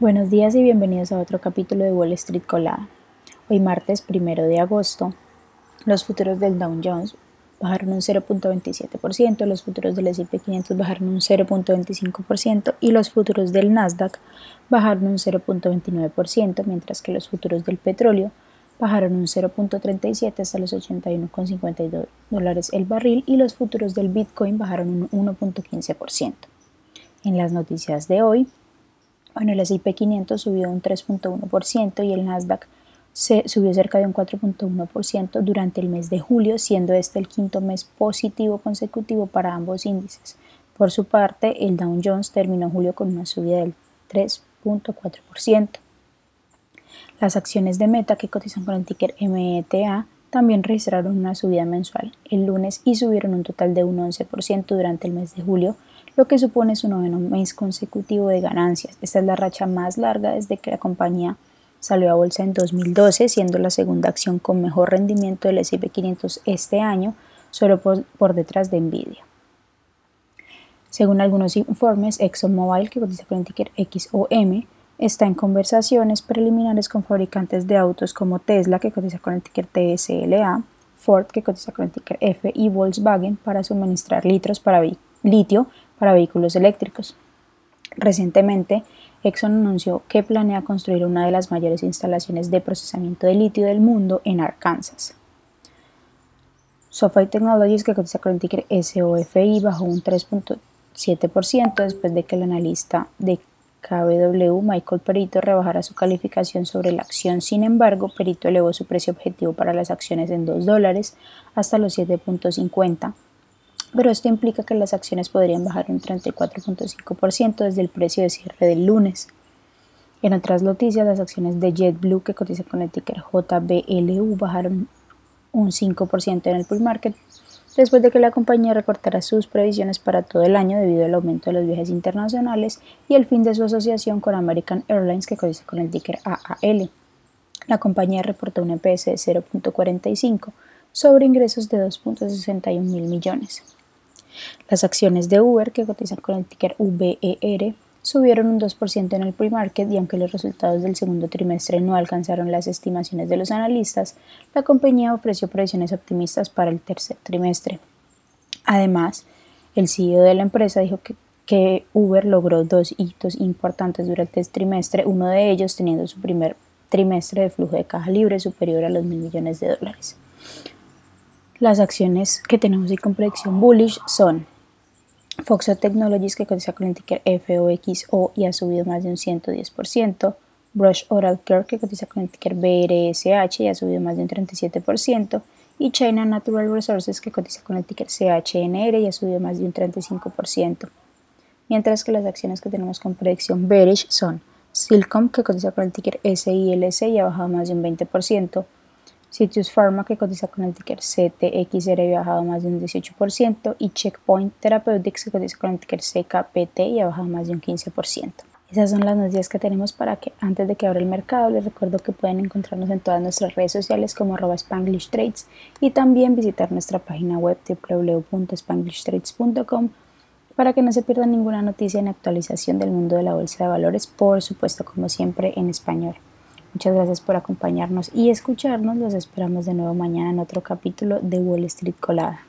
Buenos días y bienvenidos a otro capítulo de Wall Street Colada. Hoy martes 1 de agosto, los futuros del Dow Jones bajaron un 0.27%, los futuros del S&P 500 bajaron un 0.25% y los futuros del Nasdaq bajaron un 0.29%, mientras que los futuros del petróleo bajaron un 0.37 hasta los 81,52 dólares el barril y los futuros del Bitcoin bajaron un 1.15%. En las noticias de hoy, bueno, el S&P 500 subió un 3.1% y el Nasdaq se subió cerca de un 4.1% durante el mes de julio, siendo este el quinto mes positivo consecutivo para ambos índices. Por su parte, el Dow Jones terminó julio con una subida del 3.4%. Las acciones de Meta que cotizan con el ticker META también registraron una subida mensual el lunes y subieron un total de un 11% durante el mes de julio, lo que supone su noveno mes consecutivo de ganancias. Esta es la racha más larga desde que la compañía salió a bolsa en 2012, siendo la segunda acción con mejor rendimiento del S&P 500 este año, solo por, detrás de Nvidia. Según algunos informes, ExxonMobil, que cotiza con el ticker XOM, está en conversaciones preliminares con fabricantes de autos como Tesla, que cotiza con el ticker TSLA, Ford, que cotiza con el ticker F, y Volkswagen para suministrar litros para litio para vehículos eléctricos. Recientemente, Exxon anunció que planea construir una de las mayores instalaciones de procesamiento de litio del mundo en Arkansas. SoFi Technologies, que cotiza con el ticker SOFI, bajó un 3.7% después de que el analista de KBW, Michael Perito, rebajara su calificación sobre la acción. Sin embargo, Perito elevó su precio objetivo para las acciones en 2 dólares hasta los 7.50 pero esto implica que las acciones podrían bajar un 34.5% desde el precio de cierre del lunes. En otras noticias, las acciones de JetBlue, que cotiza con el ticker JBLU, bajaron un 5% en el pre-market después de que la compañía recortara sus previsiones para todo el año debido al aumento de los viajes internacionales y el fin de su asociación con American Airlines, que cotiza con el ticker AAL. La compañía reportó un EPS de 0.45 sobre ingresos de 2.61 mil millones. Las acciones de Uber, que cotizan con el ticker VER, subieron un 2% en el pre-market y aunque los resultados del segundo trimestre no alcanzaron las estimaciones de los analistas, la compañía ofreció previsiones optimistas para el tercer trimestre. Además, el CEO de la empresa dijo que, que Uber logró dos hitos importantes durante el trimestre, uno de ellos teniendo su primer trimestre de flujo de caja libre superior a los mil millones de dólares. Las acciones que tenemos ahí con predicción bullish son Foxo Technologies que cotiza con el ticker FOXO y ha subido más de un 110%, Brush Oral Care que cotiza con el ticker BRSH y ha subido más de un 37%, y China Natural Resources que cotiza con el ticker CHNR y ha subido más de un 35%. Mientras que las acciones que tenemos con predicción bearish son Silcom que cotiza con el ticker SILC y ha bajado más de un 20%, Citrus Pharma, que cotiza con el ticker CTXR ha bajado más de un 18%, y Checkpoint Therapeutics, que cotiza con el ticker CKPT y ha bajado más de un 15%. Esas son las noticias que tenemos para que antes de que abra el mercado les recuerdo que pueden encontrarnos en todas nuestras redes sociales como arroba Spanglish Trades y también visitar nuestra página web www.spanglishtrades.com para que no se pierdan ninguna noticia ni actualización del mundo de la bolsa de valores, por supuesto como siempre en español. Muchas gracias por acompañarnos y escucharnos. Los esperamos de nuevo mañana en otro capítulo de Wall Street Colada.